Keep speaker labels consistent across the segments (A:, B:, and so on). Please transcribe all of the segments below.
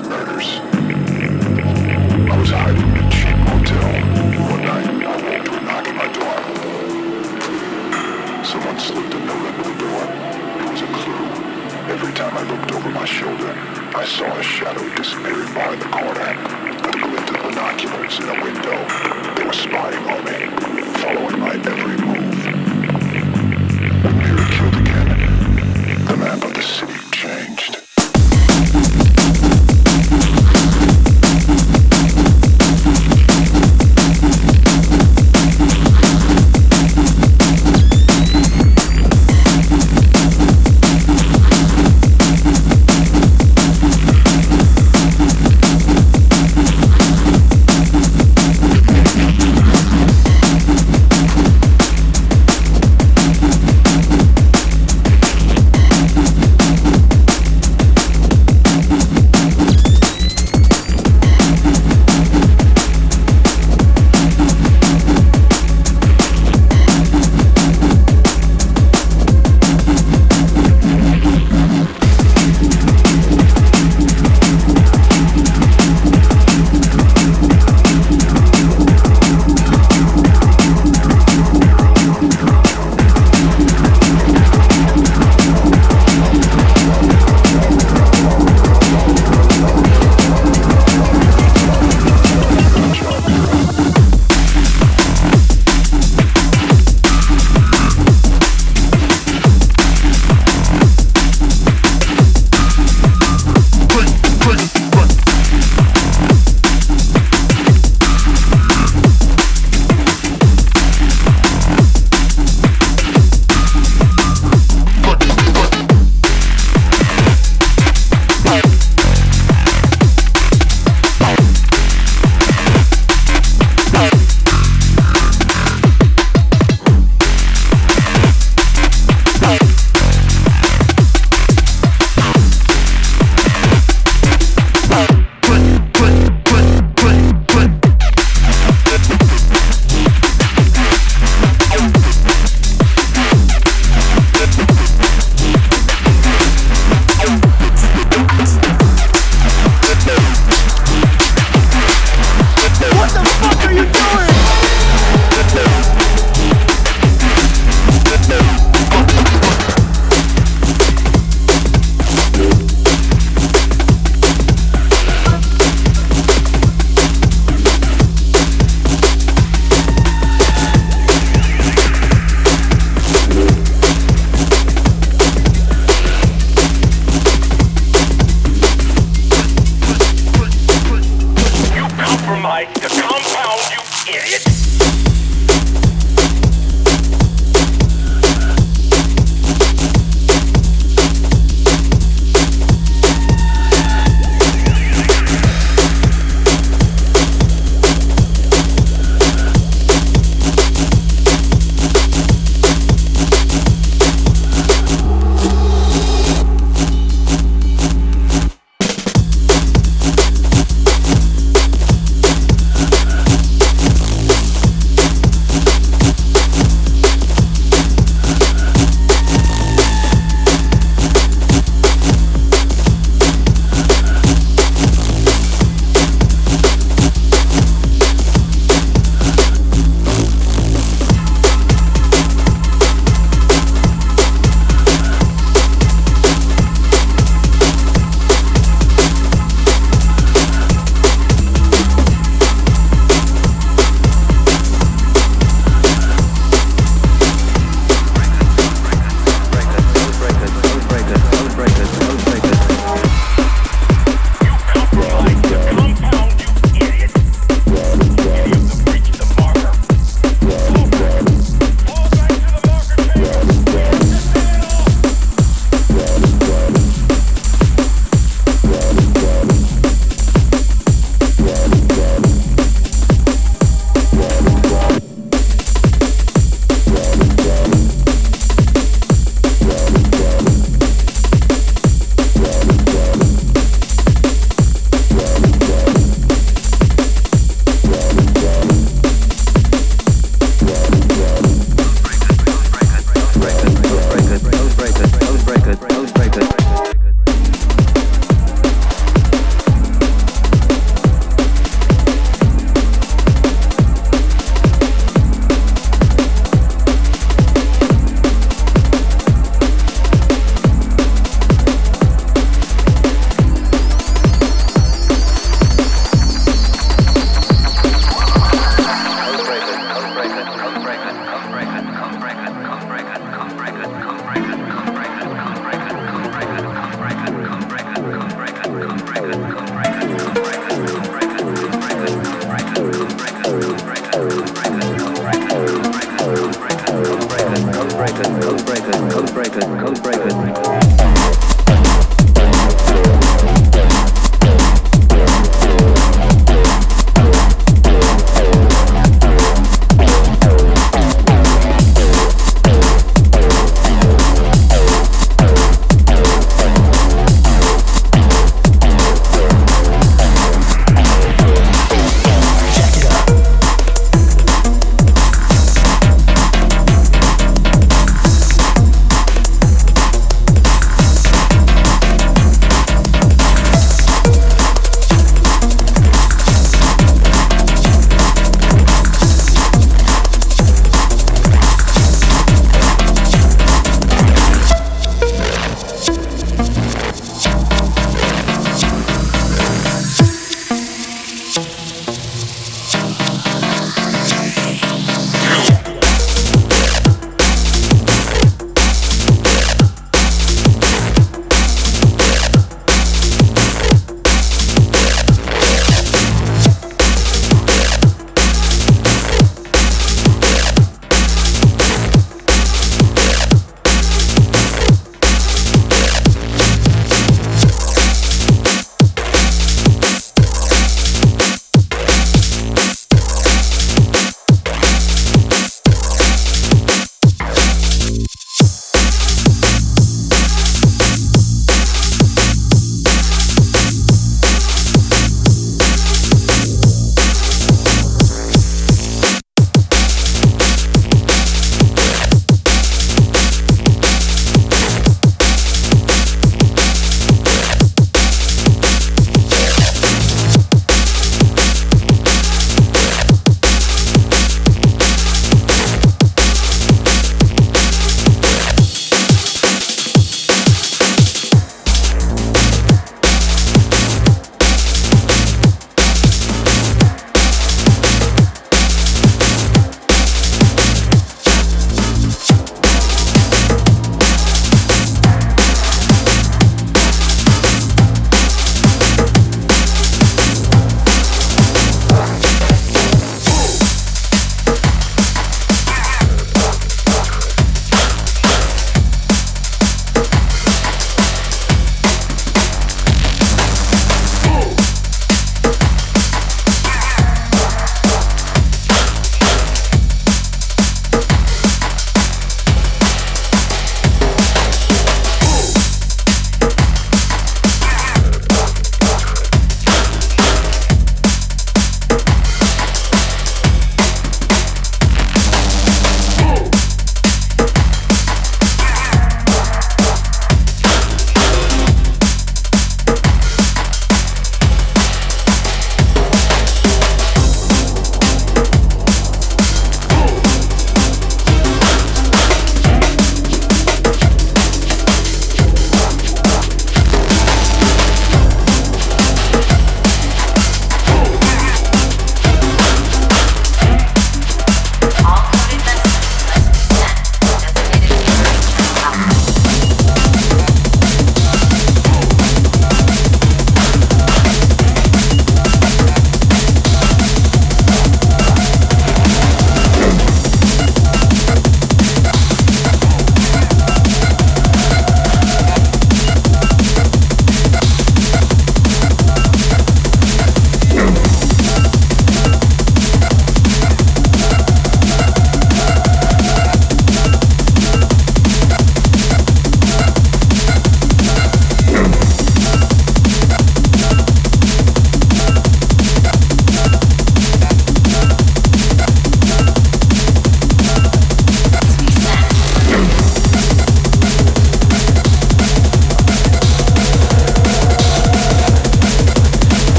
A: murders.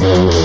B: Mm-hmm.